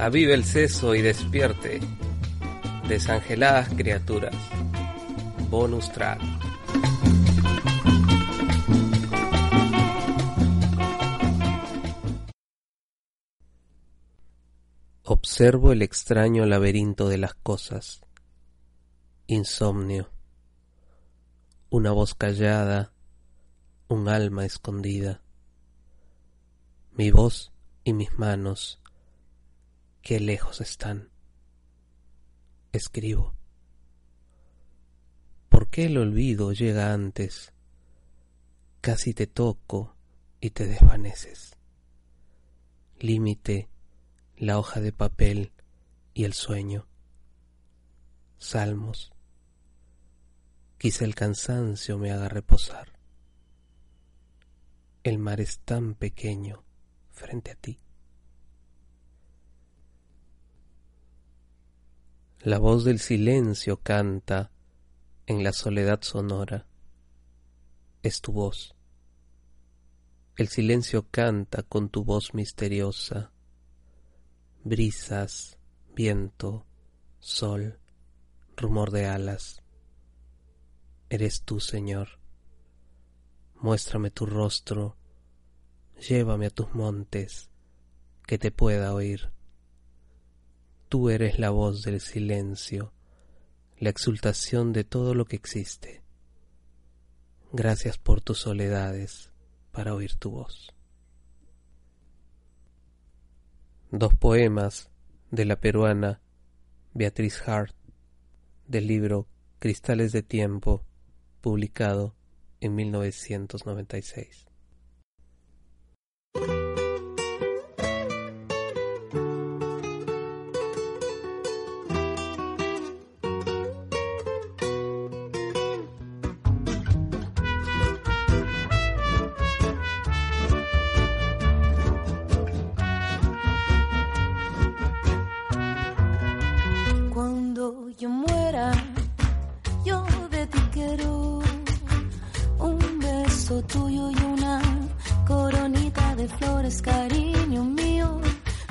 Avive el seso y despierte. Desangeladas criaturas. Bonus track. Observo el extraño laberinto de las cosas. Insomnio. Una voz callada. Un alma escondida. Mi voz y mis manos qué lejos están. Escribo. ¿Por qué el olvido llega antes? Casi te toco y te desvaneces. Límite, la hoja de papel y el sueño. Salmos. Quizá el cansancio me haga reposar. El mar es tan pequeño frente a ti. La voz del silencio canta en la soledad sonora. Es tu voz. El silencio canta con tu voz misteriosa. Brisas, viento, sol, rumor de alas. Eres tú, Señor. Muéstrame tu rostro, llévame a tus montes, que te pueda oír. Tú eres la voz del silencio, la exultación de todo lo que existe. Gracias por tus soledades para oír tu voz. Dos poemas de la peruana Beatriz Hart del libro Cristales de Tiempo, publicado en 1996. luna, coronita de flores, cariño mío.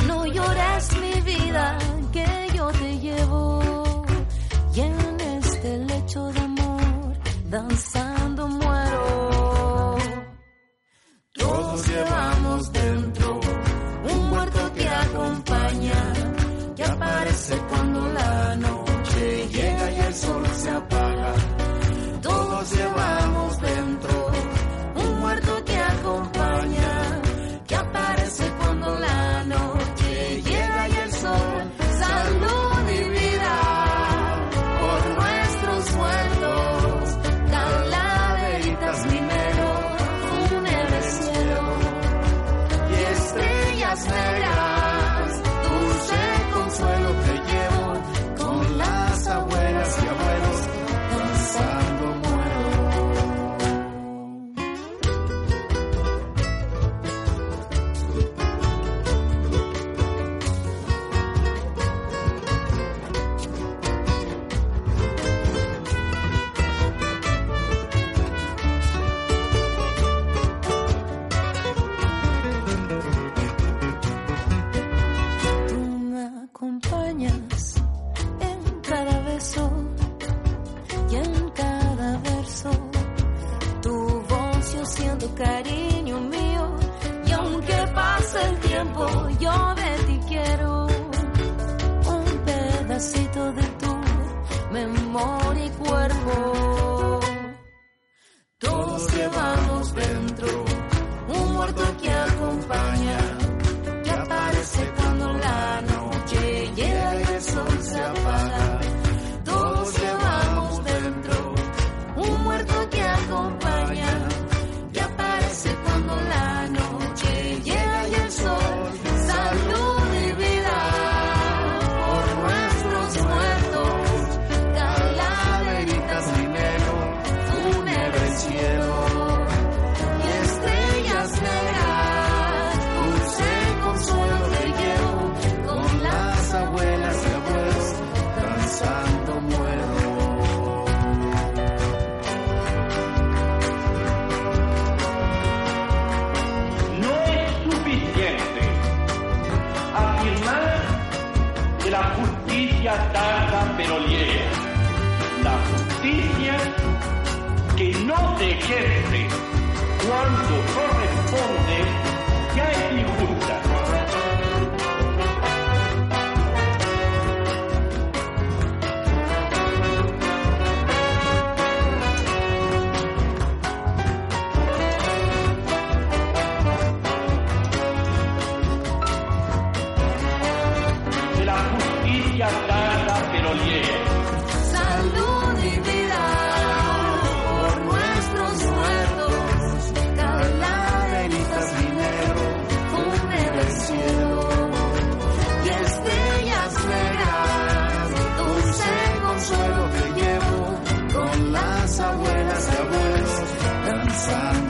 No llores mi vida, que yo te llevo. Y en este lecho de amor, danzar. Todos llevamos dentro un muerto que acompaña. la justicia tarda pero llega. La justicia que no se ejerce cuando corresponde ya es injusta. find